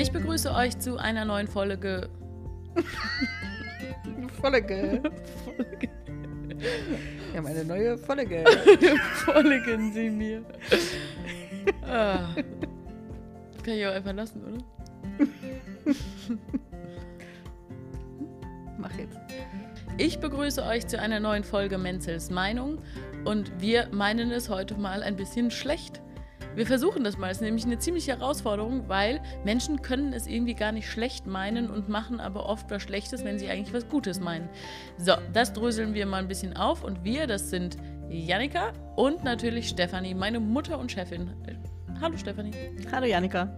Ich begrüße euch zu einer neuen Folge. Folge. Folge. Wir haben eine neue Folge. Folgen Sie mir. Ah. Kann ich auch einfach lassen, oder? Mach jetzt. Ich begrüße euch zu einer neuen Folge Menzels Meinung und wir meinen es heute mal ein bisschen schlecht. Wir versuchen das mal. Es ist nämlich eine ziemliche Herausforderung, weil Menschen können es irgendwie gar nicht schlecht meinen und machen aber oft was Schlechtes, wenn sie eigentlich was Gutes meinen. So, das dröseln wir mal ein bisschen auf und wir, das sind Janika und natürlich Stefanie, meine Mutter und Chefin. Hallo Stefanie. Hallo Janika.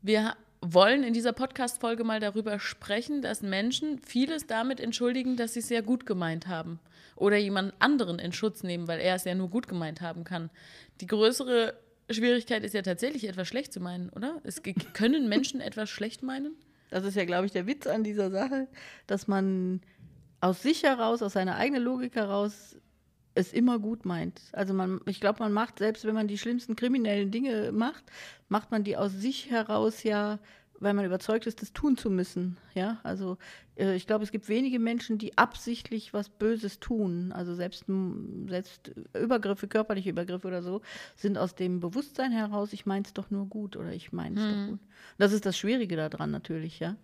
Wir wollen in dieser Podcast-Folge mal darüber sprechen, dass Menschen vieles damit entschuldigen, dass sie es sehr gut gemeint haben. Oder jemand anderen in Schutz nehmen, weil er es ja nur gut gemeint haben kann. Die größere Schwierigkeit ist ja tatsächlich, etwas schlecht zu meinen, oder? Es können Menschen etwas schlecht meinen? Das ist ja, glaube ich, der Witz an dieser Sache, dass man aus sich heraus, aus seiner eigenen Logik heraus es immer gut meint. Also man, ich glaube, man macht, selbst wenn man die schlimmsten kriminellen Dinge macht, macht man die aus sich heraus ja, weil man überzeugt ist, das tun zu müssen. Ja, also äh, ich glaube, es gibt wenige Menschen, die absichtlich was Böses tun. Also selbst, selbst Übergriffe, körperliche Übergriffe oder so, sind aus dem Bewusstsein heraus, ich meine es doch nur gut oder ich meine es hm. doch gut. Das ist das Schwierige daran natürlich, ja.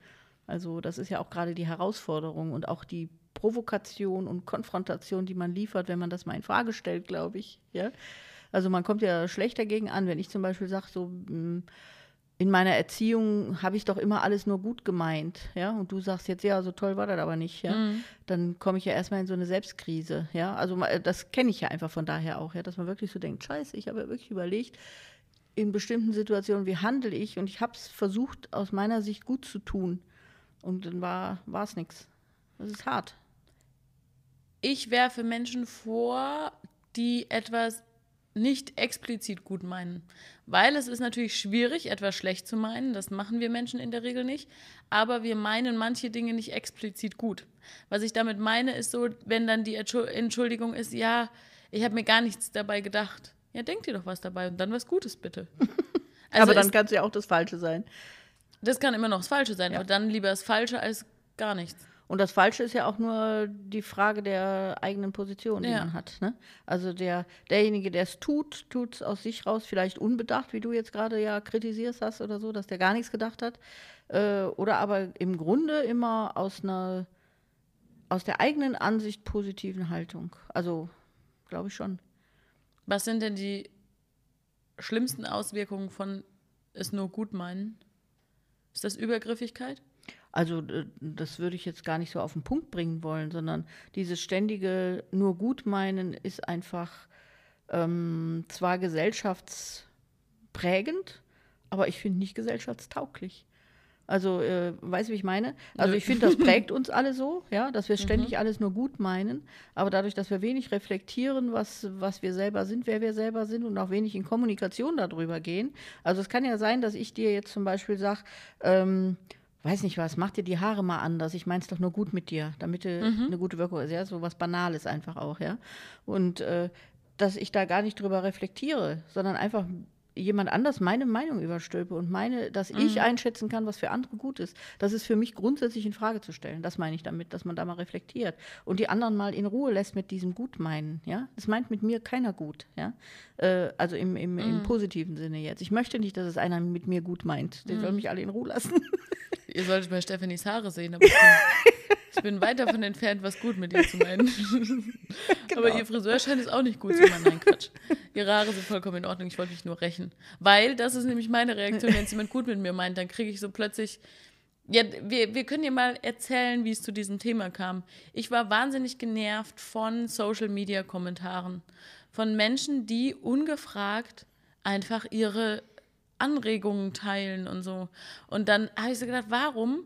Also das ist ja auch gerade die Herausforderung und auch die Provokation und Konfrontation, die man liefert, wenn man das mal in Frage stellt, glaube ich. Ja? Also man kommt ja schlecht dagegen an, wenn ich zum Beispiel sage, so in meiner Erziehung habe ich doch immer alles nur gut gemeint, ja, und du sagst jetzt, ja, so toll war das aber nicht, ja, mhm. dann komme ich ja erstmal in so eine Selbstkrise, ja, also das kenne ich ja einfach von daher auch, ja, dass man wirklich so denkt, scheiße, ich habe ja wirklich überlegt, in bestimmten Situationen, wie handle ich und ich habe es versucht, aus meiner Sicht gut zu tun und dann war es nichts. Das ist hart. Ich werfe Menschen vor, die etwas nicht explizit gut meinen. Weil es ist natürlich schwierig, etwas schlecht zu meinen. Das machen wir Menschen in der Regel nicht. Aber wir meinen manche Dinge nicht explizit gut. Was ich damit meine, ist so, wenn dann die Entschuldigung ist, ja, ich habe mir gar nichts dabei gedacht. Ja, denk dir doch was dabei und dann was Gutes bitte. Also aber dann kann es ja auch das Falsche sein. Das kann immer noch das Falsche sein, ja. aber dann lieber das Falsche als gar nichts. Und das Falsche ist ja auch nur die Frage der eigenen Position, die ja. man hat. Ne? Also der, derjenige, der es tut, tut es aus sich raus, vielleicht unbedacht, wie du jetzt gerade ja kritisierst hast oder so, dass der gar nichts gedacht hat. Äh, oder aber im Grunde immer aus einer, aus der eigenen Ansicht positiven Haltung. Also, glaube ich schon. Was sind denn die schlimmsten Auswirkungen von es nur gut meinen? Ist das Übergriffigkeit? Also das würde ich jetzt gar nicht so auf den Punkt bringen wollen, sondern dieses ständige nur gut meinen ist einfach ähm, zwar gesellschaftsprägend, aber ich finde nicht gesellschaftstauglich. Also, äh, weißt du, wie ich meine? Also, ich finde, das prägt uns alle so, ja, dass wir mhm. ständig mhm. alles nur gut meinen. Aber dadurch, dass wir wenig reflektieren, was, was wir selber sind, wer wir selber sind und auch wenig in Kommunikation darüber gehen. Also, es kann ja sein, dass ich dir jetzt zum Beispiel sage, ähm, weiß nicht was, mach dir die Haare mal anders. Ich meine es doch nur gut mit dir, damit du mhm. eine gute Wirkung hast. Ja, so was Banales einfach auch, ja. Und äh, dass ich da gar nicht drüber reflektiere, sondern einfach jemand anders meine Meinung überstülpe und meine, dass mhm. ich einschätzen kann, was für andere gut ist. Das ist für mich grundsätzlich in Frage zu stellen. Das meine ich damit, dass man da mal reflektiert und die anderen mal in Ruhe lässt mit diesem Gutmeinen. Ja, das meint mit mir keiner gut. Ja, äh, also im, im, mhm. im, positiven Sinne jetzt. Ich möchte nicht, dass es einer mit mir gut meint. Der mhm. soll mich alle in Ruhe lassen. Ihr solltet mal Stephanies Haare sehen, aber ich bin, ich bin weit davon entfernt, was gut mit ihr zu meinen. Genau. Aber ihr Friseur scheint es auch nicht gut zu meinen. Nein, Quatsch. Ihre Haare sind vollkommen in Ordnung. Ich wollte mich nur rächen. Weil, das ist nämlich meine Reaktion, wenn es jemand gut mit mir meint, dann kriege ich so plötzlich. Ja, wir, wir können dir mal erzählen, wie es zu diesem Thema kam. Ich war wahnsinnig genervt von Social Media Kommentaren. Von Menschen, die ungefragt einfach ihre Anregungen teilen und so. Und dann habe ich so gedacht, warum?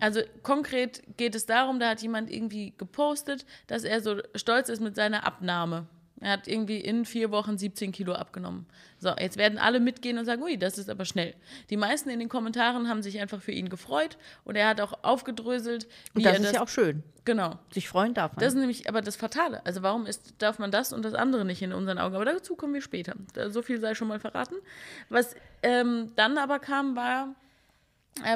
Also konkret geht es darum, da hat jemand irgendwie gepostet, dass er so stolz ist mit seiner Abnahme. Er hat irgendwie in vier Wochen 17 Kilo abgenommen. So, jetzt werden alle mitgehen und sagen, ui, das ist aber schnell. Die meisten in den Kommentaren haben sich einfach für ihn gefreut und er hat auch aufgedröselt. und das ist das, ja auch schön. Genau. Sich freuen darf man. Das ist nämlich aber das Fatale. Also warum ist, darf man das und das andere nicht in unseren Augen? Aber dazu kommen wir später. So viel sei schon mal verraten. Was ähm, dann aber kam, war,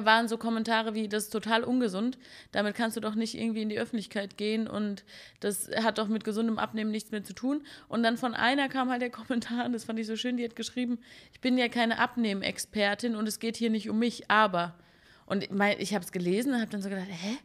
waren so Kommentare wie, das ist total ungesund, damit kannst du doch nicht irgendwie in die Öffentlichkeit gehen und das hat doch mit gesundem Abnehmen nichts mehr zu tun. Und dann von einer kam halt der Kommentar, das fand ich so schön, die hat geschrieben, ich bin ja keine Abnehmexpertin und es geht hier nicht um mich, aber. Und ich habe es gelesen und habe dann so gedacht, hä?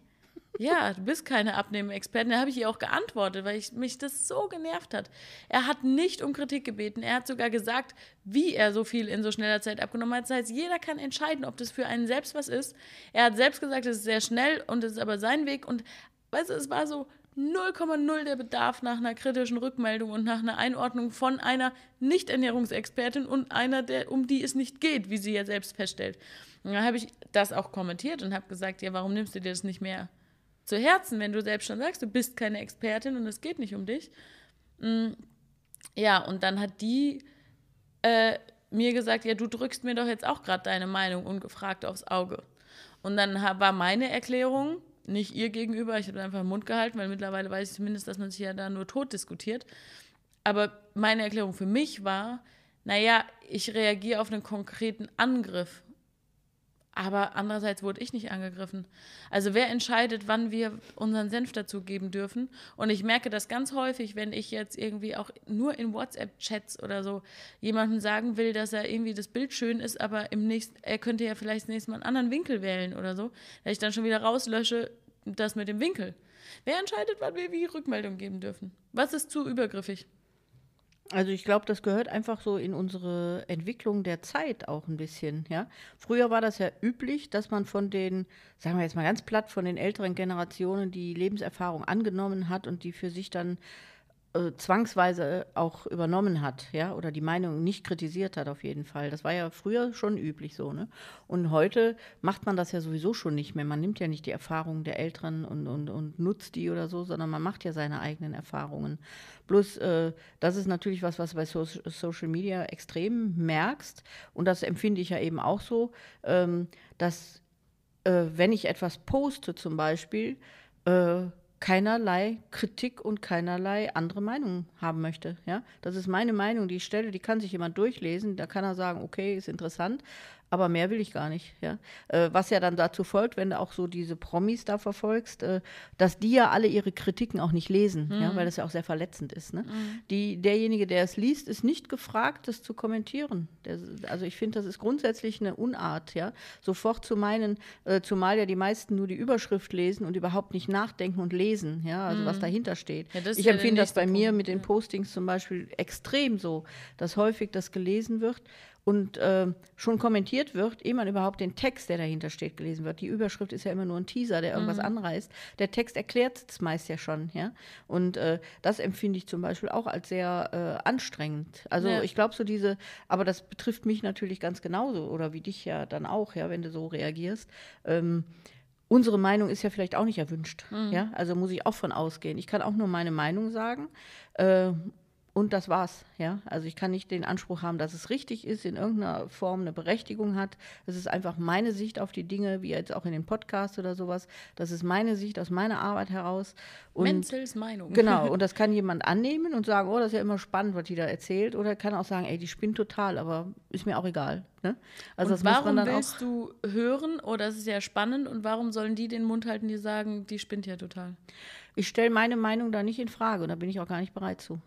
Ja, du bist keine Abnehmexpertin. Da habe ich ihr auch geantwortet, weil ich, mich das so genervt hat. Er hat nicht um Kritik gebeten. Er hat sogar gesagt, wie er so viel in so schneller Zeit abgenommen hat. Das heißt, jeder kann entscheiden, ob das für einen selbst was ist. Er hat selbst gesagt, es ist sehr schnell und es ist aber sein Weg. Und weißt du, es war so 0,0 der Bedarf nach einer kritischen Rückmeldung und nach einer Einordnung von einer Nicht-Ernährungsexpertin und einer, der, um die es nicht geht, wie sie ja selbst feststellt. Und dann habe ich das auch kommentiert und habe gesagt, ja, warum nimmst du dir das nicht mehr zu Herzen, wenn du selbst schon sagst, du bist keine Expertin und es geht nicht um dich. Mm, ja, und dann hat die äh, mir gesagt, ja, du drückst mir doch jetzt auch gerade deine Meinung ungefragt aufs Auge. Und dann war meine Erklärung, nicht ihr gegenüber, ich habe einfach den Mund gehalten, weil mittlerweile weiß ich zumindest, dass man sich ja da nur tot diskutiert. Aber meine Erklärung für mich war, naja, ich reagiere auf einen konkreten Angriff aber andererseits wurde ich nicht angegriffen. Also wer entscheidet, wann wir unseren Senf dazugeben dürfen? Und ich merke das ganz häufig, wenn ich jetzt irgendwie auch nur in WhatsApp-Chats oder so jemandem sagen will, dass er irgendwie das Bild schön ist, aber im nächsten, er könnte ja vielleicht das nächste Mal einen anderen Winkel wählen oder so, dass ich dann schon wieder rauslösche, das mit dem Winkel. Wer entscheidet, wann wir wie Rückmeldung geben dürfen? Was ist zu übergriffig? Also ich glaube, das gehört einfach so in unsere Entwicklung der Zeit auch ein bisschen, ja. Früher war das ja üblich, dass man von den, sagen wir jetzt mal ganz platt, von den älteren Generationen die Lebenserfahrung angenommen hat und die für sich dann äh, zwangsweise auch übernommen hat, ja, oder die Meinung nicht kritisiert hat auf jeden Fall. Das war ja früher schon üblich so, ne? Und heute macht man das ja sowieso schon nicht mehr. Man nimmt ja nicht die Erfahrungen der Älteren und, und, und nutzt die oder so, sondern man macht ja seine eigenen Erfahrungen. Bloß, äh, das ist natürlich was, was bei so Social Media extrem merkst. Und das empfinde ich ja eben auch so, ähm, dass äh, wenn ich etwas poste zum Beispiel, äh, keinerlei Kritik und keinerlei andere Meinung haben möchte. Ja? Das ist meine Meinung, die ich stelle, die kann sich jemand durchlesen, da kann er sagen, okay, ist interessant, aber mehr will ich gar nicht. Ja? Äh, was ja dann dazu folgt, wenn du auch so diese Promis da verfolgst, äh, dass die ja alle ihre Kritiken auch nicht lesen, mhm. ja? weil das ja auch sehr verletzend ist. Ne? Mhm. Die, derjenige, der es liest, ist nicht gefragt, das zu kommentieren. Der, also ich finde, das ist grundsätzlich eine Unart, ja? sofort zu meinen, äh, zumal ja die meisten nur die Überschrift lesen und überhaupt nicht nachdenken und lesen, ja? also mhm. was dahinter steht. Ja, ich ja empfinde das bei Punkt. mir mit den Postings zum Beispiel extrem so, dass häufig das gelesen wird und äh, schon kommentiert wird, ehe man überhaupt den Text, der dahinter steht, gelesen wird. Die Überschrift ist ja immer nur ein Teaser, der irgendwas mhm. anreißt. Der Text erklärt es meist ja schon, ja. Und äh, das empfinde ich zum Beispiel auch als sehr äh, anstrengend. Also ja. ich glaube so diese, aber das betrifft mich natürlich ganz genauso oder wie dich ja dann auch, ja, wenn du so reagierst. Ähm, unsere Meinung ist ja vielleicht auch nicht erwünscht. Mhm. Ja? Also muss ich auch von ausgehen. Ich kann auch nur meine Meinung sagen. Äh, und das war's, ja. Also ich kann nicht den Anspruch haben, dass es richtig ist, in irgendeiner Form eine Berechtigung hat. Es ist einfach meine Sicht auf die Dinge, wie jetzt auch in den Podcasts oder sowas. Das ist meine Sicht aus meiner Arbeit heraus. Und Menzels Meinung. Genau. Und das kann jemand annehmen und sagen, oh, das ist ja immer spannend, was die da erzählt. Oder kann auch sagen, ey, die spinnt total, aber ist mir auch egal. Ne? Also und warum willst du hören, oh, das ist ja spannend, und warum sollen die den Mund halten, die sagen, die spinnt ja total? Ich stelle meine Meinung da nicht in Frage und da bin ich auch gar nicht bereit zu.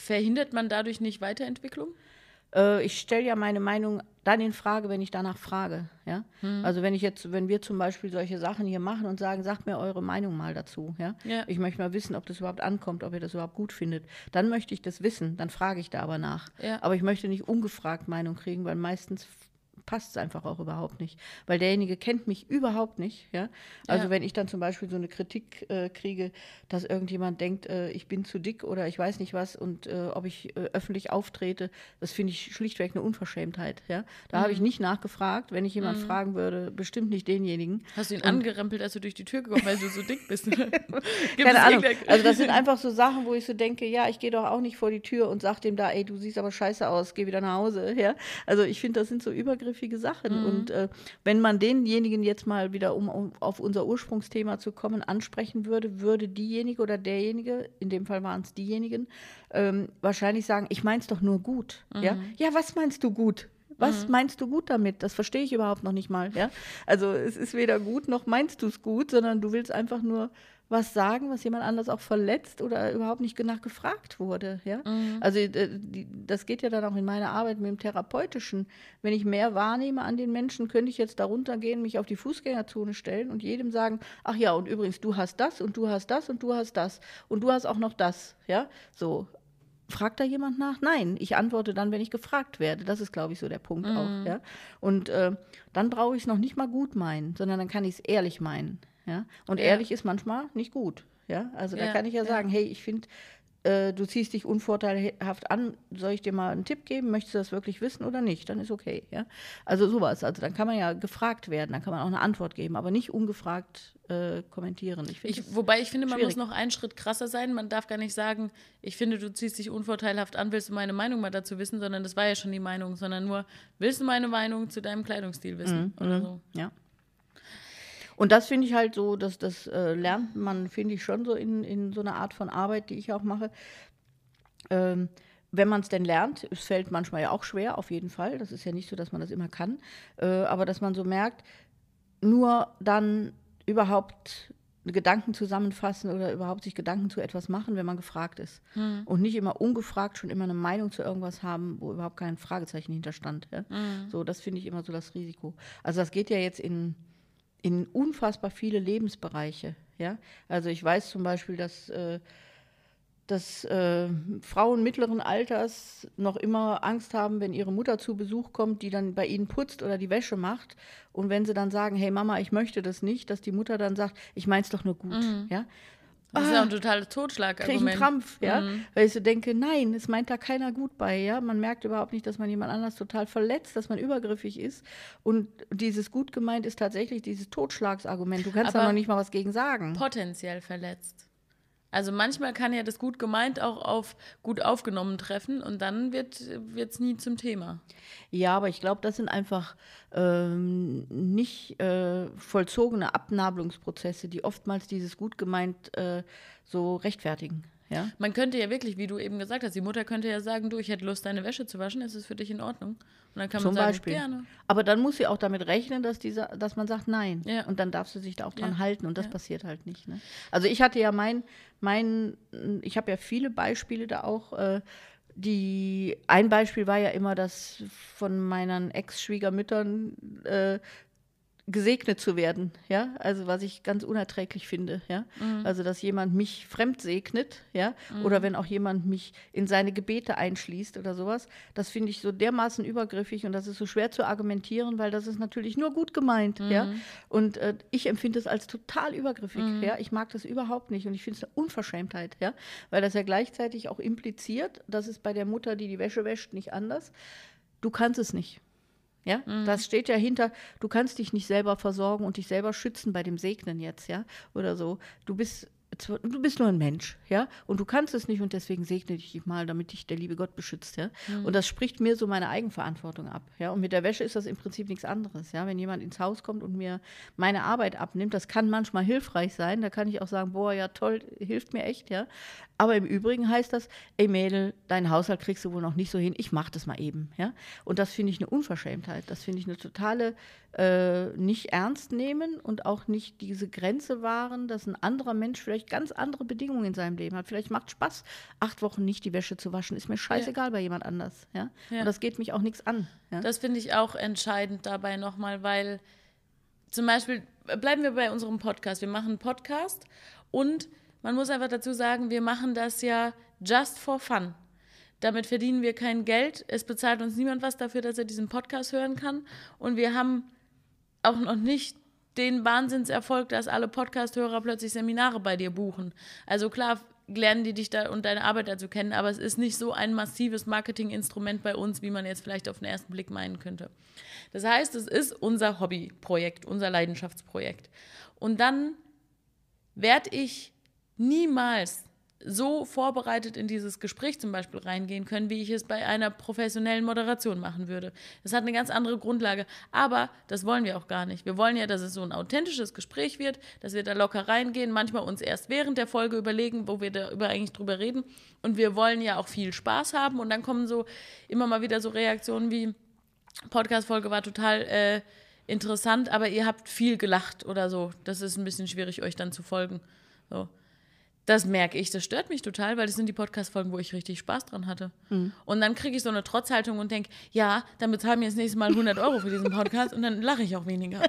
Verhindert man dadurch nicht Weiterentwicklung? Äh, ich stelle ja meine Meinung dann in Frage, wenn ich danach frage. Ja? Mhm. Also wenn ich jetzt, wenn wir zum Beispiel solche Sachen hier machen und sagen, sagt mir eure Meinung mal dazu. Ja? ja? Ich möchte mal wissen, ob das überhaupt ankommt, ob ihr das überhaupt gut findet. Dann möchte ich das wissen, dann frage ich da aber nach. Ja. Aber ich möchte nicht ungefragt Meinung kriegen, weil meistens passt es einfach auch überhaupt nicht. Weil derjenige kennt mich überhaupt nicht. Ja? Also Ja. wenn ich dann zum Beispiel so eine Kritik äh, kriege, dass irgendjemand denkt, äh, ich bin zu dick oder ich weiß nicht was und äh, ob ich äh, öffentlich auftrete, das finde ich schlichtweg eine Unverschämtheit. Ja? Da habe Mhm. ich nicht nachgefragt. Wenn ich jemand fragen würde, bestimmt nicht denjenigen. Hast du ihn angerempelt, als du durch die Tür gekommen weil du so dick bist? Keine Ahnung. Also das sind einfach so Sachen, wo ich so denke, ja, ich gehe doch auch nicht vor die Tür und sag dem da, ey, du siehst aber scheiße aus, geh wieder nach Hause. Ja? Also ich finde, das sind so übergriffige Sachen. Und äh, wenn man denjenigen jetzt mal wieder, um, um auf unser Ursprungsthema zu kommen, ansprechen würde, würde diejenige oder derjenige, in dem Fall waren es diejenigen, ähm, wahrscheinlich sagen, ich mein's doch nur gut. Ja? ja, was meinst du gut? Was meinst du gut damit? Das verstehe ich überhaupt noch nicht mal. Ja? Also es ist weder gut noch meinst du es gut, sondern du willst einfach nur was sagen, was jemand anders auch verletzt oder überhaupt nicht nach gefragt wurde. Ja? Also äh, das geht ja dann auch in meiner Arbeit mit dem Therapeutischen. Wenn ich mehr wahrnehme an den Menschen, könnte ich jetzt darunter gehen, mich auf die Fußgängerzone stellen und jedem sagen, ach ja, und übrigens, du hast das und du hast das und du hast das und du hast auch noch das. Ja, so. Fragt da jemand nach? Nein, ich antworte dann, wenn ich gefragt werde. Das ist, glaube ich, so der Punkt auch. Ja? Und äh, dann brauche ich es noch nicht mal gut meinen, sondern dann kann ich es ehrlich meinen. Ja? Und Ja. ehrlich ist manchmal nicht gut. Ja? Also da Ja, kann ich ja, sagen, hey, ich finde, äh, du ziehst dich unvorteilhaft an, soll ich dir mal einen Tipp geben? Möchtest du das wirklich wissen oder nicht? Dann ist okay. Ja? Also sowas. Also dann kann man ja gefragt werden, dann kann man auch eine Antwort geben, aber nicht ungefragt äh, kommentieren. Ich Ich, wobei ich finde, man schwierig. muss noch einen Schritt krasser sein. Man darf gar nicht sagen, ich finde, du ziehst dich unvorteilhaft an, willst du meine Meinung mal dazu wissen, sondern das war ja schon die Meinung, sondern nur, willst du meine Meinung zu deinem Kleidungsstil wissen Mhm, oder so. Ja. Und das finde ich halt so, dass das äh, lernt man, finde ich, schon so in, in so einer Art von Arbeit, die ich auch mache. Ähm, wenn man es denn lernt, es fällt manchmal ja auch schwer, auf jeden Fall. Das ist ja nicht so, dass man das immer kann. Äh, aber dass man so merkt, nur dann überhaupt Gedanken zusammenfassen oder überhaupt sich Gedanken zu etwas machen, wenn man gefragt ist. Und nicht immer ungefragt schon immer eine Meinung zu irgendwas haben, wo überhaupt kein Fragezeichen hinterstand. Ja? So, das finde ich immer so das Risiko. Also das geht ja jetzt in, in unfassbar viele Lebensbereiche. Ja? Also ich weiß zum Beispiel, dass, äh, dass äh, Frauen mittleren Alters noch immer Angst haben, wenn ihre Mutter zu Besuch kommt, die dann bei ihnen putzt oder die Wäsche macht. Und wenn sie dann sagen, hey Mama, ich möchte das nicht, dass die Mutter dann sagt, ich mein's doch nur gut. Ja? Das ist ja Ah. ein totales kriege ich Totschlagargument. einen Krampf, ja, Mhm. weil ich so denke, nein, es meint da keiner gut bei, ja, man merkt überhaupt nicht, dass man jemand anders total verletzt, dass man übergriffig ist und dieses gut gemeint ist tatsächlich dieses Totschlagsargument, du kannst da Aber noch nicht mal was gegen sagen. Potenziell verletzt. Also manchmal kann ja das gut gemeint auch auf gut aufgenommen treffen und dann wird es nie zum Thema. Ja, aber ich glaube, das sind einfach ähm, nicht äh, vollzogene Abnabelungsprozesse, die oftmals dieses gut gemeint äh, so rechtfertigen, ja. Man könnte ja wirklich, wie du eben gesagt hast, die Mutter könnte ja sagen, du, ich hätte Lust, deine Wäsche zu waschen, ist es für dich in Ordnung? Und dann kann Zum man sagen, Beispiel. gerne. Aber dann muss sie auch damit rechnen, dass, dieser, dass man sagt Nein. Ja. Und dann darf sie sich da auch dran Ja. halten. Und das Ja. passiert halt nicht. Ne? Also ich hatte ja mein, mein ich habe ja viele Beispiele da auch. Äh, die, ein Beispiel war ja immer, dass von meinen Ex-Schwiegermüttern äh, gesegnet zu werden, ja, also was ich ganz unerträglich finde, ja, also dass jemand mich fremd segnet, ja, oder wenn auch jemand mich in seine Gebete einschließt oder sowas, das finde ich so dermaßen übergriffig und das ist so schwer zu argumentieren, weil das ist natürlich nur gut gemeint, ja, und äh, ich empfinde es als total übergriffig, ja, ich mag das überhaupt nicht und ich finde es eine Unverschämtheit, ja, weil das ja gleichzeitig auch impliziert, dass es bei der Mutter, die die Wäsche wäscht, nicht anders, du kannst es nicht. Ja, das steht ja hinter, du kannst dich nicht selber versorgen und dich selber schützen bei dem Segnen jetzt, ja, oder so. Du bist, du bist nur ein Mensch, ja, und du kannst es nicht und deswegen segne ich dich mal, damit dich der liebe Gott beschützt, ja. Und das spricht mir so meine Eigenverantwortung ab, ja. Und mit der Wäsche ist das im Prinzip nichts anderes, ja. Wenn jemand ins Haus kommt und mir meine Arbeit abnimmt, das kann manchmal hilfreich sein, da kann ich auch sagen, boah, ja toll, hilft mir echt, ja. Aber im Übrigen heißt das, ey Mädel, deinen Haushalt kriegst du wohl noch nicht so hin, ich mach das mal eben, ja. Und das finde ich eine Unverschämtheit, das finde ich eine totale äh, nicht ernst nehmen und auch nicht diese Grenze wahren, dass ein anderer Mensch vielleicht ganz andere Bedingungen in seinem Leben hat. Vielleicht macht Spaß, acht Wochen nicht die Wäsche zu waschen, ist mir scheißegal bei jemand anders, ja. Ja. Und das geht mich auch nichts an, ja. Das finde ich auch entscheidend dabei nochmal, weil zum Beispiel, äh, bleiben wir bei unserem Podcast. Wir machen einen Podcast und man muss einfach dazu sagen, wir machen das ja just for fun. Damit verdienen wir kein Geld. Es bezahlt uns niemand was dafür, dass er diesen Podcast hören kann. Und wir haben auch noch nicht den Wahnsinnserfolg, dass alle Podcast-Hörer plötzlich Seminare bei dir buchen. Also klar, lernen die dich da und deine Arbeit dazu kennen, aber es ist nicht so ein massives Marketinginstrument bei uns, wie man jetzt vielleicht auf den ersten Blick meinen könnte. Das heißt, es ist unser Hobbyprojekt, unser Leidenschaftsprojekt. Und dann werde ich niemals so vorbereitet in dieses Gespräch zum Beispiel reingehen können, wie ich es bei einer professionellen Moderation machen würde. Das hat eine ganz andere Grundlage. Aber das wollen wir auch gar nicht. Wir wollen ja, dass es so ein authentisches Gespräch wird, dass wir da locker reingehen, manchmal uns erst während der Folge überlegen, wo wir da über eigentlich drüber reden. Und wir wollen ja auch viel Spaß haben. Und dann kommen so immer mal wieder so Reaktionen wie, Podcast-Folge war total äh, interessant, aber ihr habt viel gelacht oder so. Das ist ein bisschen schwierig, euch dann zu folgen. So. Das merke ich, das stört mich total, weil das sind die Podcast-Folgen, wo ich richtig Spaß dran hatte. Mhm. Und dann kriege ich so eine Trotzhaltung und denke, ja, dann bezahlen wir das nächste Mal 100 Euro für diesen Podcast und dann lache ich auch weniger.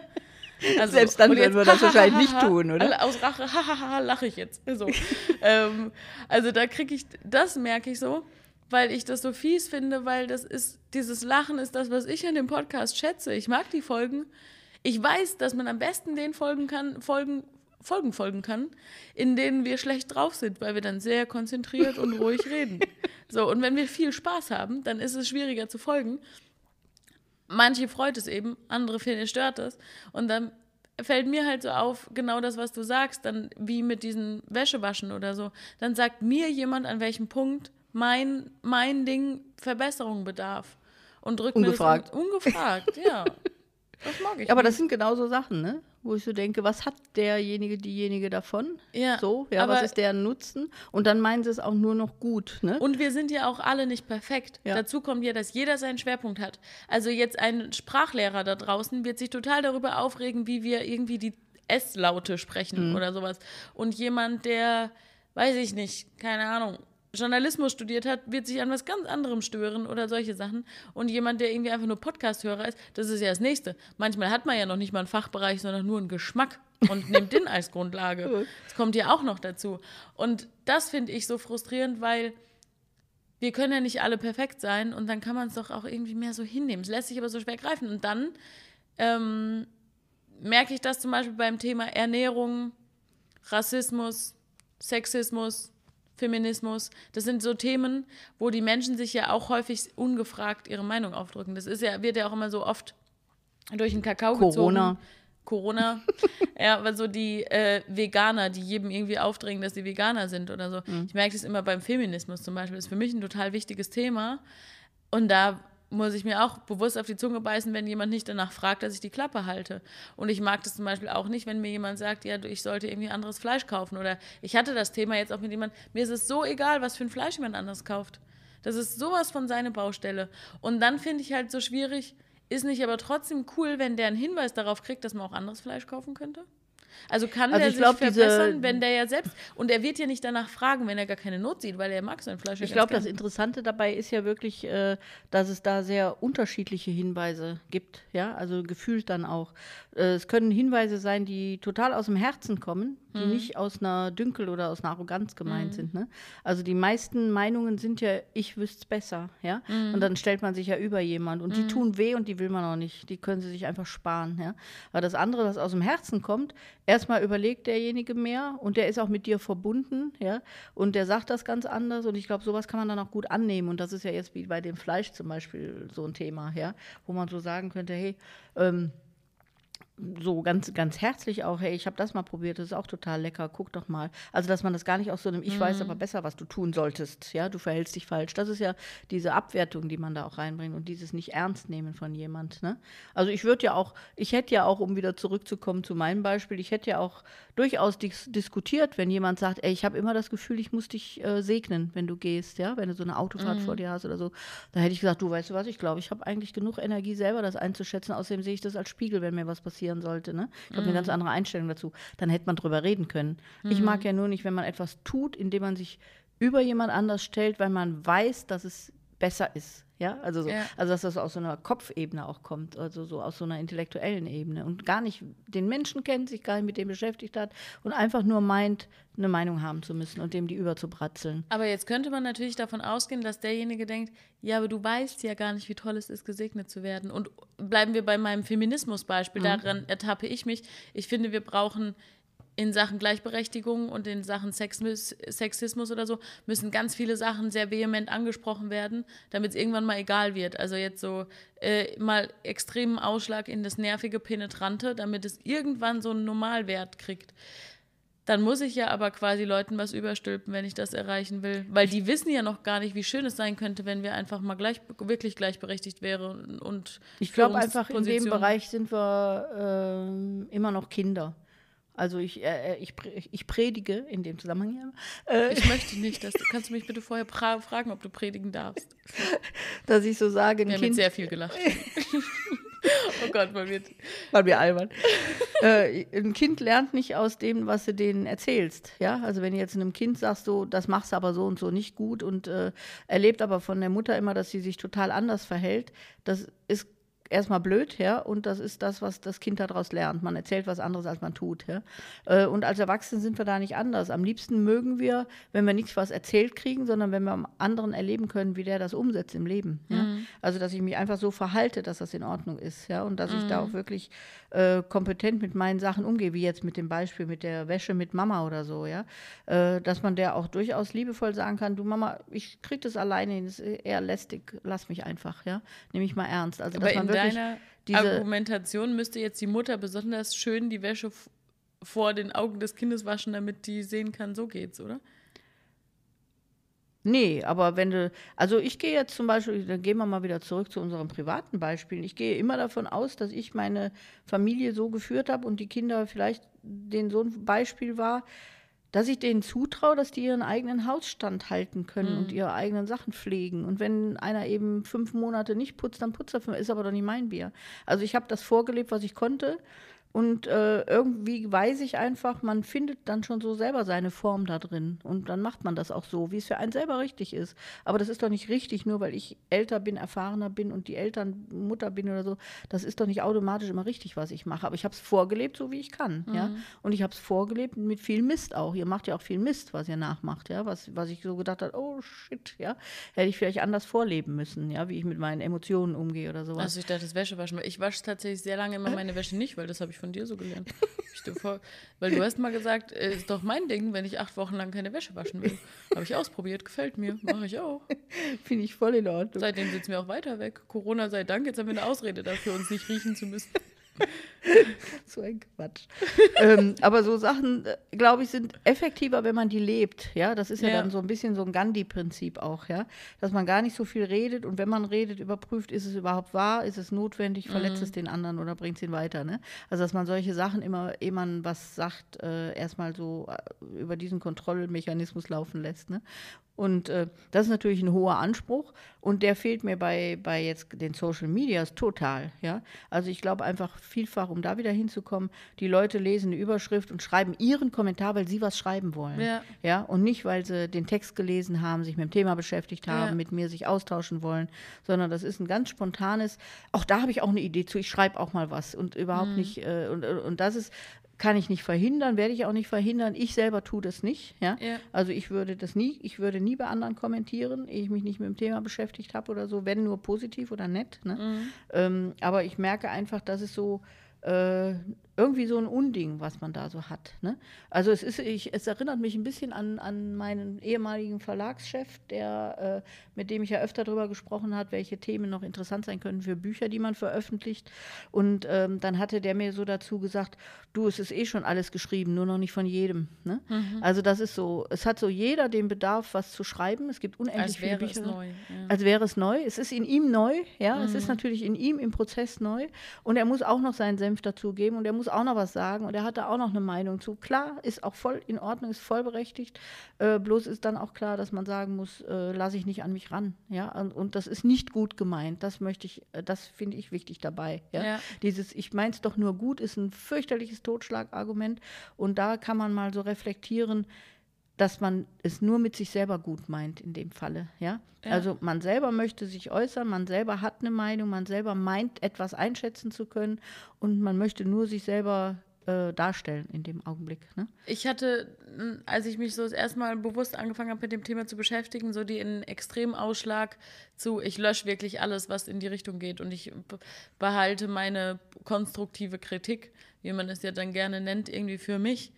Also, Selbst dann würden wir das wahrscheinlich nicht tun, oder? Aus Rache, hahaha, lache ich jetzt. So. ähm, also da kriege ich, das merke ich so, weil ich das so fies finde, weil das ist, dieses Lachen ist das, was ich an dem Podcast schätze. Ich mag die Folgen. Ich weiß, dass man am besten den folgen kann, folgen, Folgen folgen kann, in denen wir schlecht drauf sind, weil wir dann sehr konzentriert und ruhig reden. So, und wenn wir viel Spaß haben, dann ist es schwieriger zu folgen. Manche freut es eben, andere finden, stört es. Und dann fällt mir halt so auf, genau das, was du sagst, dann wie mit diesen Wäschewaschen oder so. Dann sagt mir jemand, an welchem Punkt mein, mein Ding Verbesserung bedarf. Und drückt ungefragt. mir das ungefragt, ja. Das mag ich. Aber nicht. das sind genauso Sachen, ne? Wo ich so denke, was hat derjenige, diejenige davon? Ja. So, ja, was ist deren Nutzen? Und dann meinen sie es auch nur noch gut, ne? Und wir sind ja auch alle nicht perfekt. Ja. Dazu kommt ja, dass jeder seinen Schwerpunkt hat. Also jetzt ein Sprachlehrer da draußen wird sich total darüber aufregen, wie wir irgendwie die S-Laute sprechen mhm. oder sowas. Und jemand, der, weiß ich nicht, keine Ahnung, Journalismus studiert hat, wird sich an was ganz anderem stören oder solche Sachen. Und jemand, der irgendwie einfach nur Podcast-Hörer ist, das ist ja das Nächste. Manchmal hat man ja noch nicht mal einen Fachbereich, sondern nur einen Geschmack und nimmt den als Grundlage. Das kommt ja auch noch dazu. Und das finde ich so frustrierend, weil wir können ja nicht alle perfekt sein und dann kann man es doch auch irgendwie mehr so hinnehmen. Es lässt sich aber so schwer greifen. Und dann ähm, merke ich das zum Beispiel beim Thema Ernährung, Rassismus, Sexismus, Feminismus. Das sind so Themen, wo die Menschen sich ja auch häufig ungefragt ihre Meinung aufdrücken. Das ist ja, wird ja auch immer so oft durch den Kakao Corona. gezogen. Corona. ja, aber so die äh, Veganer, die jedem irgendwie aufdrängen, dass sie Veganer sind oder so. Mhm. Ich merke das immer beim Feminismus zum Beispiel. Das ist für mich ein total wichtiges Thema. Und da muss ich mir auch bewusst auf die Zunge beißen, wenn jemand nicht danach fragt, dass ich die Klappe halte. Und ich mag das zum Beispiel auch nicht, wenn mir jemand sagt, ja, ich sollte irgendwie anderes Fleisch kaufen. Oder ich hatte das Thema jetzt auch mit jemandem, mir ist es so egal, was für ein Fleisch jemand anderes kauft. Das ist sowas von seine Baustelle. Und dann finde ich halt so schwierig, ist nicht aber trotzdem cool, wenn der einen Hinweis darauf kriegt, dass man auch anderes Fleisch kaufen könnte? Also kann also der sich glaub, verbessern, wenn der ja selbst und er wird ja nicht danach fragen, wenn er gar keine Not sieht, weil er mag sein Fleisch. Ich glaube, das Interessante dabei ist ja wirklich, äh, dass es da sehr unterschiedliche Hinweise gibt, ja, also gefühlt dann auch. Äh, es können Hinweise sein, die total aus dem Herzen kommen, die mhm. nicht aus einer Dünkel oder aus einer Arroganz gemeint mhm. sind. Ne? Also die meisten Meinungen sind ja, ich wüsste es besser, ja. Mhm. Und dann stellt man sich ja über jemand und die mhm. tun weh und die will man auch nicht. Die können sie sich einfach sparen, ja. Aber das andere, was aus dem Herzen kommt, erstmal überlegt derjenige mehr und der ist auch mit dir verbunden, ja. Und der sagt das ganz anders und ich glaube, sowas kann man dann auch gut annehmen. Und das ist ja jetzt wie bei dem Fleisch zum Beispiel so ein Thema, ja, wo man so sagen könnte, hey, ähm, so ganz, ganz herzlich auch, hey, ich habe das mal probiert, das ist auch total lecker, guck doch mal. Also, dass man das gar nicht aus so einem Ich mhm. weiß aber besser, was du tun solltest, ja, du verhältst dich falsch. Das ist ja diese Abwertung, die man da auch reinbringt und dieses nicht ernst nehmen von jemand, ne? Also, ich würde ja auch, ich hätte ja auch, um wieder zurückzukommen zu meinem Beispiel, ich hätte ja auch durchaus dis diskutiert, wenn jemand sagt, ey, ich habe immer das Gefühl, ich muss dich äh, segnen, wenn du gehst, ja, wenn du so eine Autofahrt mhm. vor dir hast oder so. Da hätte ich gesagt, du weißt du was, ich glaube, ich habe eigentlich genug Energie selber, das einzuschätzen. Außerdem sehe ich das als Spiegel, wenn mir was passiert passieren sollte. Ne? Ich habe mhm. eine ganz andere Einstellung dazu. Dann hätte man drüber reden können. Mhm. Ich mag ja nur nicht, wenn man etwas tut, indem man sich über jemand anders stellt, weil man weiß, dass es besser ist. Ja, also, so, Ja. also dass das aus so einer Kopfebene auch kommt, also so aus so einer intellektuellen Ebene und gar nicht den Menschen kennt, sich gar nicht mit dem beschäftigt hat und einfach nur meint, eine Meinung haben zu müssen und dem die überzubratzeln. Aber jetzt könnte man natürlich davon ausgehen, dass derjenige denkt, ja, aber du weißt ja gar nicht, wie toll es ist, gesegnet zu werden. Und bleiben wir bei meinem Feminismusbeispiel, daran ertappe ich mich. Ich finde, wir brauchen in Sachen Gleichberechtigung und in Sachen Sexis- Sexismus oder so, müssen ganz viele Sachen sehr vehement angesprochen werden, damit es irgendwann mal egal wird. Also jetzt so äh, mal extremen Ausschlag in das nervige Penetrante, damit es irgendwann so einen Normalwert kriegt. Dann muss ich ja aber quasi Leuten was überstülpen, wenn ich das erreichen will. Weil die wissen ja noch gar nicht, wie schön es sein könnte, wenn wir einfach mal gleich, wirklich gleichberechtigt wären und Ich glaube einfach, in dem Bereich sind wir ähm, immer noch Kinder. Also ich, äh, ich, pre- ich predige in dem Zusammenhang äh, Ich möchte nicht, dass du, kannst du mich bitte vorher fragen, ob du predigen darfst. dass ich so sage, ein Wir haben jetzt Kind, sehr viel gelacht. oh Gott, man wird. weil wir albern. äh, ein Kind lernt nicht aus dem, was du denen erzählst. Ja, also wenn du jetzt einem Kind sagst, so, das machst du aber so und so nicht gut und äh, erlebt aber von der Mutter immer, dass sie sich total anders verhält, das ist erstmal blöd, ja, und das ist das, was das Kind daraus lernt. Man erzählt was anderes, als man tut, ja. Äh, Und als Erwachsene sind wir da nicht anders. Am liebsten mögen wir, wenn wir nichts was erzählt kriegen, sondern wenn wir am anderen erleben können, wie der das umsetzt im Leben. Ja? Also, dass ich mich einfach so verhalte, dass das in Ordnung ist, ja, und dass ich da auch wirklich äh, kompetent mit meinen Sachen umgehe, wie jetzt mit dem Beispiel mit der Wäsche mit Mama oder so, ja, äh, dass man der auch durchaus liebevoll sagen kann, du Mama, ich krieg das alleine hin, das ist eher lästig, lass mich einfach, ja, nehme ich mal ernst. Also, Aber dass man in wirklich deiner diese Argumentation müsste jetzt die Mutter besonders schön die Wäsche vor den Augen des Kindes waschen, damit die sehen kann, so geht's, oder? Nee, aber wenn du, also ich gehe jetzt zum Beispiel, dann gehen wir mal wieder zurück zu unseren privaten Beispielen. Ich gehe immer davon aus, dass ich meine Familie so geführt habe und die Kinder vielleicht denen so ein Beispiel war, dass ich denen zutraue, dass die ihren eigenen Hausstand halten können und ihre eigenen Sachen pflegen. Und wenn einer eben fünf Monate nicht putzt, dann putzt er fünf, ist aber doch nicht mein Bier. Also ich habe das vorgelebt, was ich konnte. Und äh, irgendwie weiß ich einfach, man findet dann schon so selber seine Form da drin. Und dann macht man das auch so, wie es für einen selber richtig ist. Aber das ist doch nicht richtig, nur weil ich älter bin, erfahrener bin und die Eltern Mutter bin oder so. Das ist doch nicht automatisch immer richtig, was ich mache. Aber ich habe es vorgelebt, so wie ich kann. Ja? Und ich habe es vorgelebt mit viel Mist auch. Ihr macht ja auch viel Mist, was ihr nachmacht. Ja? Was, was ich so gedacht habe, oh shit, ja. Hätte ich vielleicht anders vorleben müssen, ja, wie ich mit meinen Emotionen umgehe oder sowas. Also ich dachte, das Wäsche waschen. Ich wasche tatsächlich sehr lange immer meine Wäsche nicht, weil das habe ich von dir so gelernt. Vor, weil du hast mal gesagt, äh, ist doch mein Ding, wenn ich acht Wochen lang keine Wäsche waschen will. Habe ich ausprobiert, gefällt mir, mache ich auch. Finde ich voll in Ordnung. Seitdem sitzen wir auch weiter weg. Corona sei Dank, jetzt haben wir eine Ausrede dafür, uns nicht riechen zu müssen. So ein Quatsch. ähm, aber so Sachen, äh, glaube ich, sind effektiver, wenn man die lebt. Ja, das ist ja, Ja. dann so ein bisschen so ein Gandhi-Prinzip auch, ja, dass man gar nicht so viel redet und wenn man redet, überprüft, ist es überhaupt wahr, ist es notwendig, verletzt es den anderen oder bringt es ihn weiter. Ne? Also dass man solche Sachen immer, ehe man was sagt, äh, erstmal so äh, über diesen Kontrollmechanismus laufen lässt. Ne? Und äh, das ist natürlich ein hoher Anspruch und der fehlt mir bei, bei jetzt den Social Medias total. Ja? Also ich glaube einfach vielfach, um da wieder hinzukommen, die Leute lesen eine Überschrift und schreiben ihren Kommentar, weil sie was schreiben wollen. Ja. Ja? Und nicht, weil sie den Text gelesen haben, sich mit dem Thema beschäftigt haben, Ja. mit mir sich austauschen wollen, sondern das ist ein ganz spontanes, auch da habe ich auch eine Idee zu, ich schreibe auch mal was und überhaupt nicht, äh, und, und das ist kann ich nicht verhindern, werde ich auch nicht verhindern. Ich selber tue das nicht. Ja? Ja. Also ich würde das nie, ich würde nie bei anderen kommentieren, ehe ich mich nicht mit dem Thema beschäftigt habe oder so, wenn nur positiv oder nett. Ne? Ähm, aber ich merke einfach, dass es so äh, irgendwie so ein Unding, was man da so hat. Ne? Also es ist, ich, es erinnert mich ein bisschen an, an meinen ehemaligen Verlagschef, der, äh, mit dem ich ja öfter darüber gesprochen hat, welche Themen noch interessant sein können für Bücher, die man veröffentlicht. Und ähm, dann hatte der mir so dazu gesagt, du, es ist eh schon alles geschrieben, nur noch nicht von jedem. Ne? Also das ist so, es hat so jeder den Bedarf, was zu schreiben. Es gibt unendlich Als viele Bücher. es neu. Ja. Als wäre es neu. Es ist in ihm neu, ja. Es Mhm. ist natürlich in ihm im Prozess neu. Und er muss auch noch seinen Senf dazugeben und er muss auch noch was sagen und er hat da auch noch eine Meinung zu. Klar, ist auch voll in Ordnung, ist voll berechtigt. Äh, bloß ist dann auch klar, dass man sagen muss, äh, lasse ich nicht an mich ran, ja. Und, und das ist nicht gut gemeint. Das möchte ich, äh, das finde ich wichtig dabei, ja. Ja. Dieses, ich meine es doch nur gut, ist ein fürchterliches Totschlagargument. Und da kann man mal so reflektieren, dass man es nur mit sich selber gut meint in dem Falle, ja? Ja. Also man selber möchte sich äußern, man selber hat eine Meinung, man selber meint etwas einschätzen zu können und man möchte nur sich selber äh, darstellen in dem Augenblick. Ne? Ich hatte, als ich mich so das erste Mal bewusst angefangen habe, mit dem Thema zu beschäftigen, so den Extremausschlag zu, ich lösche wirklich alles, was in die Richtung geht und ich behalte meine konstruktive Kritik, wie man es ja dann gerne nennt, irgendwie für mich.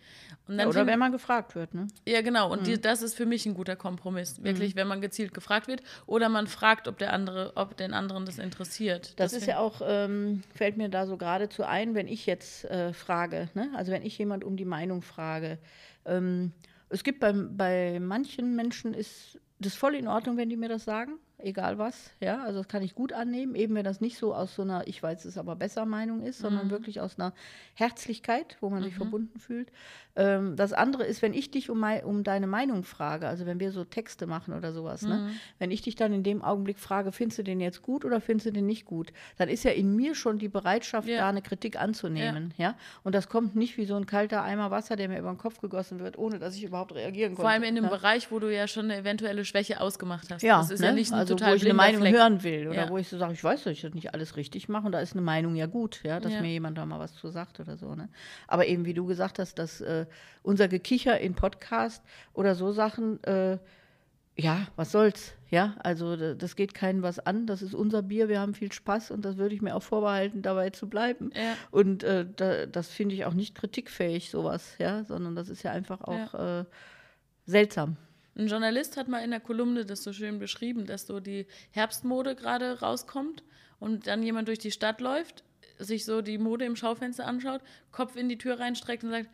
Und dann Oder wenn man gefragt wird. Ne? ja, genau. Und Mhm. die, das ist für mich ein guter Kompromiss. Wirklich, wenn man gezielt gefragt wird oder man fragt, ob der andere, ob den anderen das interessiert. Das ist ja auch, ähm, fällt mir da so geradezu ein, wenn ich jetzt äh, frage, ne? also wenn ich jemand um die Meinung frage. Ähm, es gibt bei, bei manchen Menschen ist das voll in Ordnung, wenn die mir das sagen, egal was. Ja, also das kann ich gut annehmen, eben wenn das nicht so aus so einer, ich weiß es aber besser Meinung ist, sondern wirklich aus einer Herzlichkeit, wo man sich verbunden fühlt. Ähm, das andere ist, wenn ich dich um, mei um deine Meinung frage, also wenn wir so Texte machen oder sowas, ne? wenn ich dich dann in dem Augenblick frage, findest du den jetzt gut oder findest du den nicht gut, dann ist ja in mir schon die Bereitschaft, Ja. da eine Kritik anzunehmen. Ja. Und das kommt nicht wie so ein kalter Eimer Wasser, der mir über den Kopf gegossen wird, ohne dass ich überhaupt reagieren konnte. Vor allem in einem ja. Bereich, wo du ja schon eine eventuelle Schwäche ausgemacht hast. Ja, das ist ne? ja nicht also total wo ich eine Meinung Fleck. hören will oder Ja. wo ich so sage, ich weiß, dass ich das nicht alles richtig mache und da ist eine Meinung ja gut, ja, dass Ja. mir jemand da mal was zu sagt oder so. Ne? Aber eben wie du gesagt hast, dass äh, unser Gekicher in Podcast oder so Sachen, äh, ja, was soll's, ja, also da- das geht keinen was an, das ist unser Bier, wir haben viel Spaß und das würde ich mir auch vorbehalten, dabei zu bleiben. Ja. Und äh, da, das finde ich auch nicht kritikfähig, sowas, ja, sondern das ist ja einfach auch äh, seltsam. Ein Journalist hat mal in der Kolumne das so schön beschrieben, dass so die Herbstmode gerade rauskommt und dann jemand durch die Stadt läuft, sich so die Mode im Schaufenster anschaut, Kopf in die Tür reinstreckt und sagt,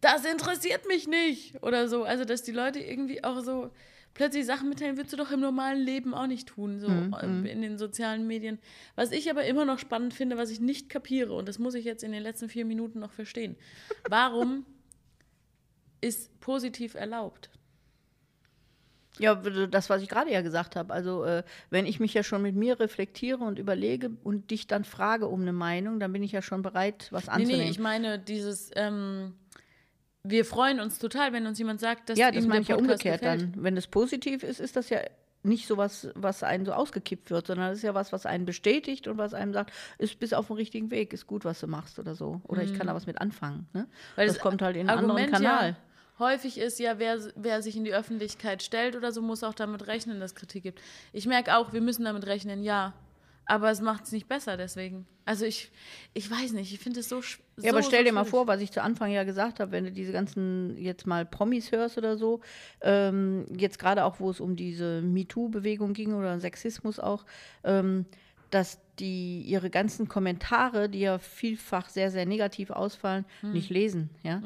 das interessiert mich nicht oder so. Also, dass die Leute irgendwie auch so plötzlich Sachen mitteilen, würdest du doch im normalen Leben auch nicht tun, so äh, in den sozialen Medien. Was ich aber immer noch spannend finde, was ich nicht kapiere, und das muss ich jetzt in den letzten vier Minuten noch verstehen. Warum ist positiv erlaubt? Ja, das, was ich gerade ja gesagt habe. Also, äh, wenn ich mich ja schon mit mir reflektiere und überlege und dich dann frage um eine Meinung, dann bin ich ja schon bereit, was Nee, anzunehmen. nee, ich meine dieses, ähm, wir freuen uns total, wenn uns jemand sagt, dass ja, das meine ich ja umgekehrt gefällt. dann. Wenn es positiv ist, ist das ja nicht so was, was einen so ausgekippt wird, sondern das ist ja was, was einen bestätigt und was einem sagt, ist bis auf dem richtigen Weg, ist gut, was du machst oder so. Oder ich kann da was mit anfangen. Ne? Mhm. Weil das, das kommt halt in einen anderen Argument Kanal. Ja häufig ist ja, wer, wer sich in die Öffentlichkeit stellt oder so, muss auch damit rechnen, dass es Kritik gibt. Ich merke auch, wir müssen damit rechnen, ja. Aber es macht es nicht besser deswegen. Also ich, ich weiß nicht, ich finde es so so, Ja, aber stell so dir mal vor, was ich zu Anfang ja gesagt habe, wenn du diese ganzen jetzt mal Promis hörst oder so, ähm, jetzt gerade auch, wo es um diese MeToo-Bewegung ging oder Sexismus auch, ähm, dass die ihre ganzen Kommentare, die ja vielfach sehr, sehr negativ ausfallen, Hm. nicht lesen, ja.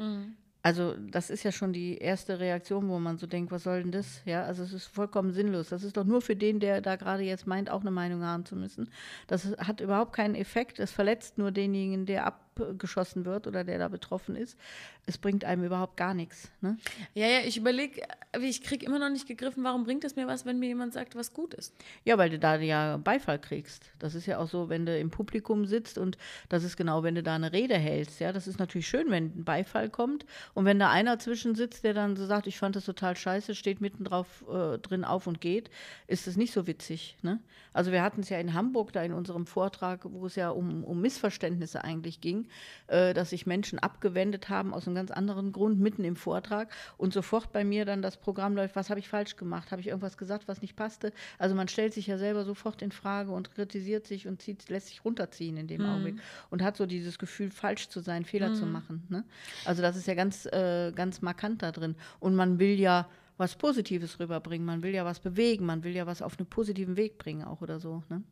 Also das ist ja schon die erste Reaktion, wo man so denkt, was soll denn das? Ja, also es ist vollkommen sinnlos. Das ist doch nur für den, der da gerade jetzt meint, auch eine Meinung haben zu müssen. Das hat überhaupt keinen Effekt. Es verletzt nur denjenigen, der abgeschossen wird oder der da betroffen ist. Es bringt einem überhaupt gar nichts. Ne? Ja, ja, ich überlege, ich kriege immer noch nicht gegriffen, warum bringt es mir was, wenn mir jemand sagt, was gut ist. Ja, weil du da ja Beifall kriegst. Das ist ja auch so, wenn du im Publikum sitzt und das ist genau, wenn du da eine Rede hältst. Ja, das ist natürlich schön, wenn ein Beifall kommt. Und wenn da einer zwischen sitzt, der dann so sagt, ich fand das total scheiße, steht mitten drauf äh, drin auf und geht, ist das nicht so witzig. Ne? Also wir hatten es ja in Hamburg da in unserem Vortrag, wo es ja um, um Missverständnisse eigentlich ging, äh, dass sich Menschen abgewendet haben aus einem ganz anderen Grund mitten im Vortrag und sofort bei mir dann das Programm läuft, was habe ich falsch gemacht? Habe ich irgendwas gesagt, was nicht passte? Also man stellt sich ja selber sofort in Frage und kritisiert sich und zieht, lässt sich runterziehen in dem Augenblick und hat so dieses Gefühl, falsch zu sein, Fehler zu machen. Ne? Also das ist ja ganz, äh, ganz markant da drin. Und man will ja was Positives rüberbringen, man will ja was bewegen, man will ja was auf einen positiven Weg bringen auch oder so. Ne?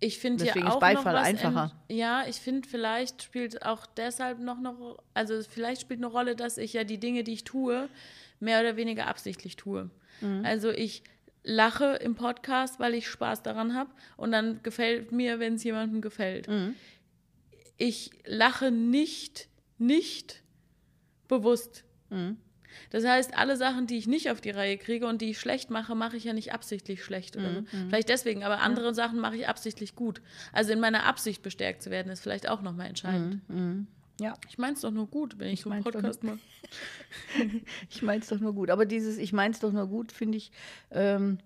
Ich finde ja Deswegen ist auch Beifall noch was einfacher. ja, ich finde, vielleicht spielt auch deshalb noch eine, also vielleicht spielt eine Rolle, dass ich ja die Dinge, die ich tue, mehr oder weniger absichtlich tue. Mhm. Also ich lache im Podcast, weil ich Spaß daran habe und dann gefällt mir, wenn es jemandem gefällt. Mhm. Ich lache nicht, nicht bewusst. Mhm. Das heißt, alle Sachen, die ich nicht auf die Reihe kriege und die ich schlecht mache, mache ich ja nicht absichtlich schlecht oder so. Vielleicht deswegen, aber andere Sachen mache ich absichtlich gut. Also in meiner Absicht bestärkt zu werden, ist vielleicht auch nochmal entscheidend. Mhm. Ja. Ich meine es doch nur gut, wenn ich, Ich so einen Podcast mache. Ich meine es doch nur gut. Aber dieses Ich meine es doch nur gut, finde ich, ähm,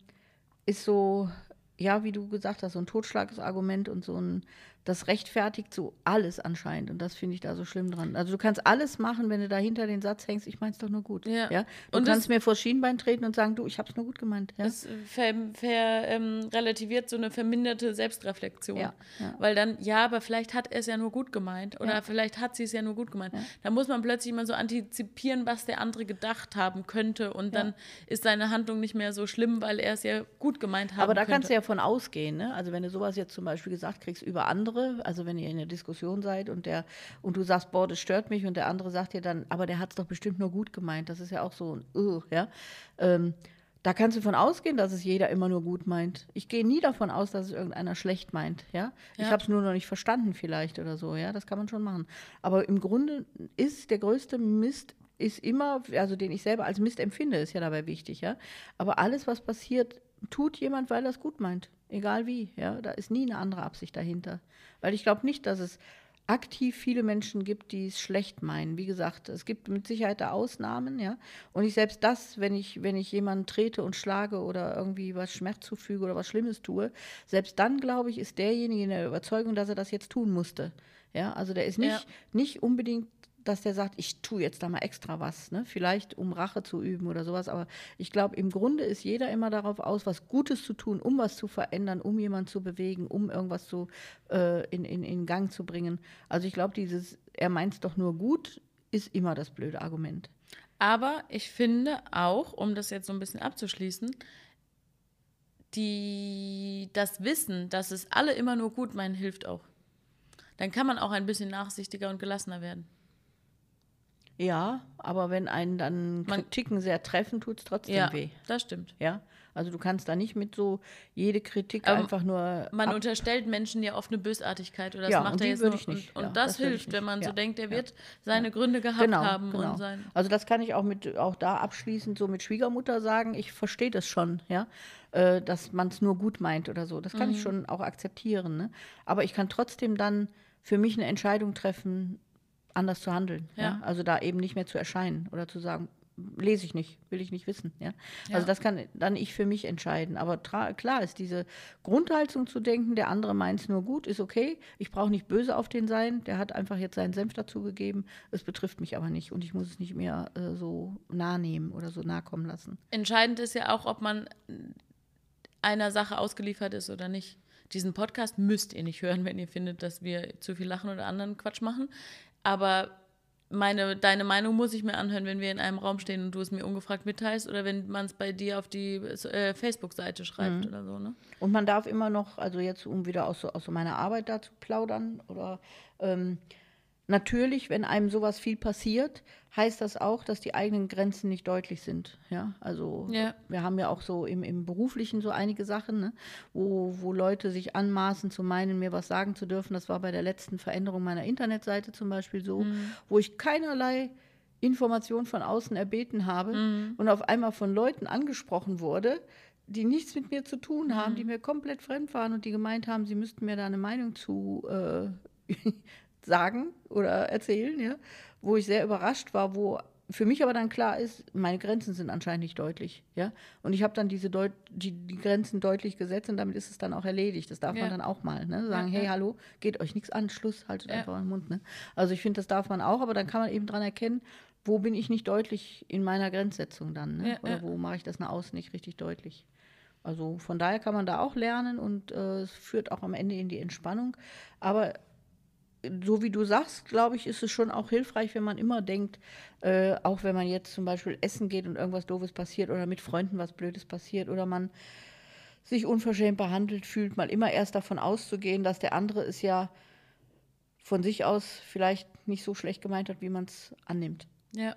ist so, ja, wie du gesagt hast, so ein Totschlagsargument und so ein, das rechtfertigt so alles anscheinend. Und das finde ich da so schlimm dran. Also du kannst alles machen, wenn du dahinter den Satz hängst, ich meine es doch nur gut. Ja. Du Und kannst mir vor Schienbein treten und sagen, du, ich habe es nur gut gemeint. Ja? Das ver, ver, ähm, relativiert so eine verminderte Selbstreflexion. Ja, ja. Weil dann, ja, aber vielleicht hat er es ja nur gut gemeint oder Ja. vielleicht hat sie es ja nur gut gemeint. Da muss man plötzlich mal so antizipieren, was der andere gedacht haben könnte und dann ist seine Handlung nicht mehr so schlimm, weil er es ja gut gemeint haben Aber da könnte. kannst du ja von ausgehen, ne? Also wenn du sowas jetzt zum Beispiel gesagt kriegst über andere, also wenn ihr in einer Diskussion seid und der und du sagst, boah, das stört mich und der andere sagt dir dann, aber der hat es doch bestimmt nur gut gemeint. Das ist ja auch so ein, uh, ja. Ähm, da kannst du von ausgehen, dass es jeder immer nur gut meint. Ich gehe nie davon aus, dass es irgendeiner schlecht meint, ja. Ich Ja. habe es nur noch nicht verstanden vielleicht oder so, ja. Das kann man schon machen. Aber im Grunde ist der größte Mist ist immer, also den ich selber als Mist empfinde, ist ja dabei wichtig, ja. Aber alles, was passiert, tut jemand, weil er es gut meint. Egal wie, ja. Da ist nie eine andere Absicht dahinter. Weil ich glaube nicht, dass es aktiv viele Menschen gibt, die es schlecht meinen. Wie gesagt, es gibt mit Sicherheit da Ausnahmen, ja. Und ich selbst das, wenn ich, wenn ich jemanden trete und schlage oder irgendwie was Schmerz zufüge oder was Schlimmes tue, selbst dann, glaube ich, ist derjenige in der Überzeugung, dass er das jetzt tun musste. Ja, also der ist nicht, Ja. nicht unbedingt dass der sagt, ich tue jetzt da mal extra was, ne? vielleicht um Rache zu üben oder sowas. Aber ich glaube, im Grunde ist jeder immer darauf aus, was Gutes zu tun, um was zu verändern, um jemanden zu bewegen, um irgendwas zu, äh, in, in, in Gang zu bringen. Also ich glaube, dieses, er meint es doch nur gut, ist immer das blöde Argument. Aber ich finde auch, um das jetzt so ein bisschen abzuschließen, die, das Wissen, dass es alle immer nur gut meinen, hilft auch. Dann kann man auch ein bisschen nachsichtiger und gelassener werden. Ja, aber wenn einen dann Man- Kritiken sehr treffen, tut es trotzdem Ja, weh. das stimmt. Ja, also du kannst da nicht mit so jede Kritik Aber einfach nur Man ab- unterstellt Menschen ja oft eine Bösartigkeit oder das Ja, macht er jetzt nicht. Und, und Ja, das, das hilft, wenn man so Ja, denkt, er wird seine Gründe gehabt genau, haben genau. und sein. Also das kann ich auch mit auch da abschließend so mit Schwiegermutter sagen. Ich verstehe das schon, ja, äh, dass man es nur gut meint oder so. Das kann Mhm. ich schon auch akzeptieren. Ne? Aber ich kann trotzdem dann für mich eine Entscheidung treffen, anders zu handeln. Ja. Ja. Also da eben nicht mehr zu erscheinen oder zu sagen, lese ich nicht, will ich nicht wissen. Ja? Ja. Also das kann dann ich für mich entscheiden. Aber klar ist diese Grundhaltung zu denken, der andere meint es nur gut, ist okay. Ich brauche nicht böse auf den sein. Der hat einfach jetzt seinen Senf dazugegeben. Es betrifft mich aber nicht und ich muss es nicht mehr äh, so nah nehmen oder so nah kommen lassen. Entscheidend ist ja auch, ob man einer Sache ausgeliefert ist oder nicht. Diesen Podcast müsst ihr nicht hören, wenn ihr findet, dass wir zu viel lachen oder anderen Quatsch machen. Aber meine, deine Meinung muss ich mir anhören, wenn wir in einem Raum stehen und du es mir ungefragt mitteilst oder wenn man es bei dir auf die äh, Facebook-Seite schreibt oder so. Ne? Und man darf immer noch, also jetzt um wieder aus, so- aus meiner Arbeit da zu plaudern, oder ähm, natürlich, wenn einem sowas viel passiert, heißt das auch, dass die eigenen Grenzen nicht deutlich sind. Ja, also Ja. wir haben ja auch so im, im Beruflichen so einige Sachen, ne, wo, wo Leute sich anmaßen zu meinen, mir was sagen zu dürfen. Das war bei der letzten Veränderung meiner Internetseite zum Beispiel so, wo ich keinerlei Information von außen erbeten habe und auf einmal von Leuten angesprochen wurde, die nichts mit mir zu tun haben, die mir komplett fremd waren und die gemeint haben, sie müssten mir da eine Meinung zu äh, sagen oder erzählen, ja, wo ich sehr überrascht war, wo für mich aber dann klar ist, meine Grenzen sind anscheinend nicht deutlich, ja, und ich habe dann diese Deut die, die Grenzen deutlich gesetzt und damit ist es dann auch erledigt. Das darf Ja. man dann auch mal, ne? sagen, Ja, hey, ja. hallo, geht euch nichts an, Schluss, haltet einfach den Mund, ne? Also ich finde, das darf man auch, aber dann kann man eben dran erkennen, wo bin ich nicht deutlich in meiner Grenzsetzung dann, ne? Oder wo mache ich das nach außen nicht richtig deutlich. Also von daher kann man da auch lernen und äh, es führt auch am Ende in die Entspannung. Aber so wie du sagst, glaube ich, ist es schon auch hilfreich, wenn man immer denkt, äh, auch wenn man jetzt zum Beispiel essen geht und irgendwas Doofes passiert oder mit Freunden was Blödes passiert oder man sich unverschämt behandelt fühlt, mal immer erst davon auszugehen, dass der andere es ja von sich aus vielleicht nicht so schlecht gemeint hat, wie man es annimmt. Ja.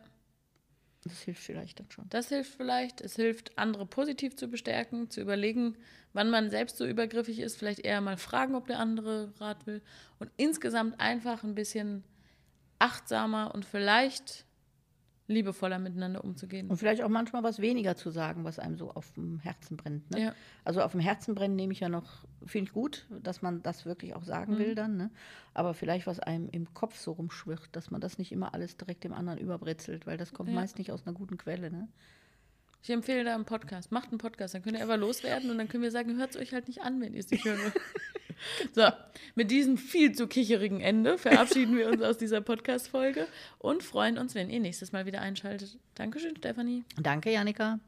Das hilft vielleicht dann schon. Das hilft vielleicht. Es hilft, andere positiv zu bestärken, zu überlegen, wann man selbst so übergriffig ist. Vielleicht eher mal fragen, ob der andere Rat will. Und insgesamt einfach ein bisschen achtsamer und vielleicht liebevoller miteinander umzugehen. Und vielleicht auch manchmal was weniger zu sagen, was einem so auf dem Herzen brennt. Ne? Ja. Also auf dem Herzen brennen nehme ich ja noch, finde ich gut, dass man das wirklich auch sagen Mhm. will dann. Ne? Aber vielleicht was einem im Kopf so rumschwirrt, dass man das nicht immer alles direkt dem anderen überbritzelt, weil das kommt Ja. meist nicht aus einer guten Quelle. Ne? Ich empfehle da einen Podcast. Macht einen Podcast, dann könnt ihr einfach loswerden und dann können wir sagen, hört es euch halt nicht an, wenn ihr es nicht hören wollt. So, mit diesem viel zu kicherigen Ende verabschieden wir uns aus dieser Podcast-Folge und freuen uns, wenn ihr nächstes Mal wieder einschaltet. Dankeschön, Stefanie. Danke, Janika.